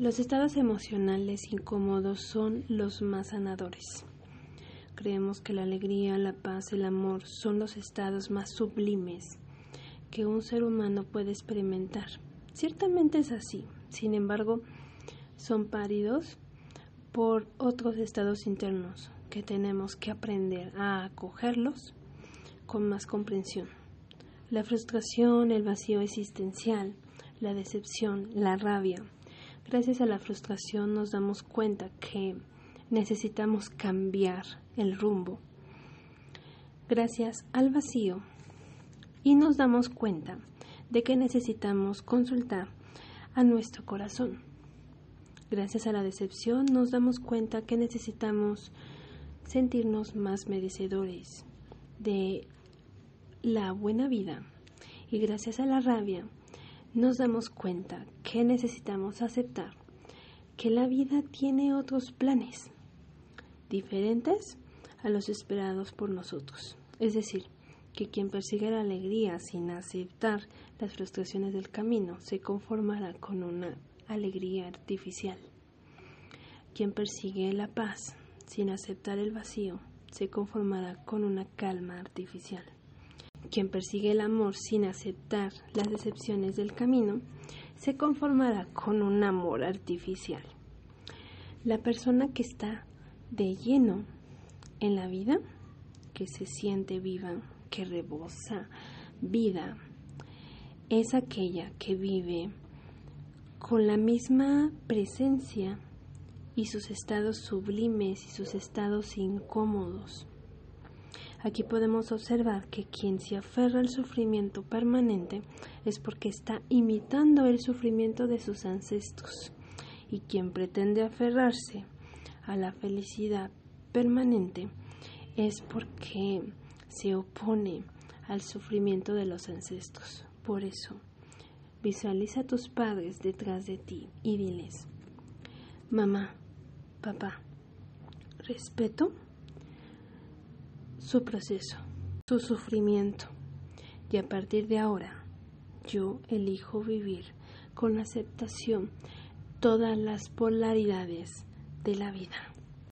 Los estados emocionales incómodos son los más sanadores. Creemos que la alegría, la paz, el amor son los estados más sublimes que un ser humano puede experimentar. Ciertamente es así, sin embargo, son pálidos por otros estados internos que tenemos que aprender a acogerlos con más comprensión. La frustración, el vacío existencial, la decepción, la rabia, Gracias a la frustración nos damos cuenta que necesitamos cambiar el rumbo. Gracias al vacío y nos damos cuenta de que necesitamos consultar a nuestro corazón. Gracias a la decepción nos damos cuenta que necesitamos sentirnos más merecedores de la buena vida. Y gracias a la rabia nos damos cuenta que necesitamos aceptar que la vida tiene otros planes diferentes a los esperados por nosotros. Es decir, que quien persigue la alegría sin aceptar las frustraciones del camino se conformará con una alegría artificial. Quien persigue la paz sin aceptar el vacío se conformará con una calma artificial. Quien persigue el amor sin aceptar las decepciones del camino, se conformará con un amor artificial. La persona que está de lleno en la vida, que se siente viva, que rebosa vida, es aquella que vive con la misma presencia y sus estados sublimes y sus estados incómodos Aquí podemos observar que quien se aferra al sufrimiento permanente es porque está imitando el sufrimiento de sus ancestros y quien pretende aferrarse a la felicidad permanente es porque se opone al sufrimiento de los ancestros. Por eso, visualiza a tus padres detrás de ti y diles, mamá, papá, respeto su proceso, su sufrimiento. Y a partir de ahora, yo elijo vivir con aceptación todas las polaridades de la vida.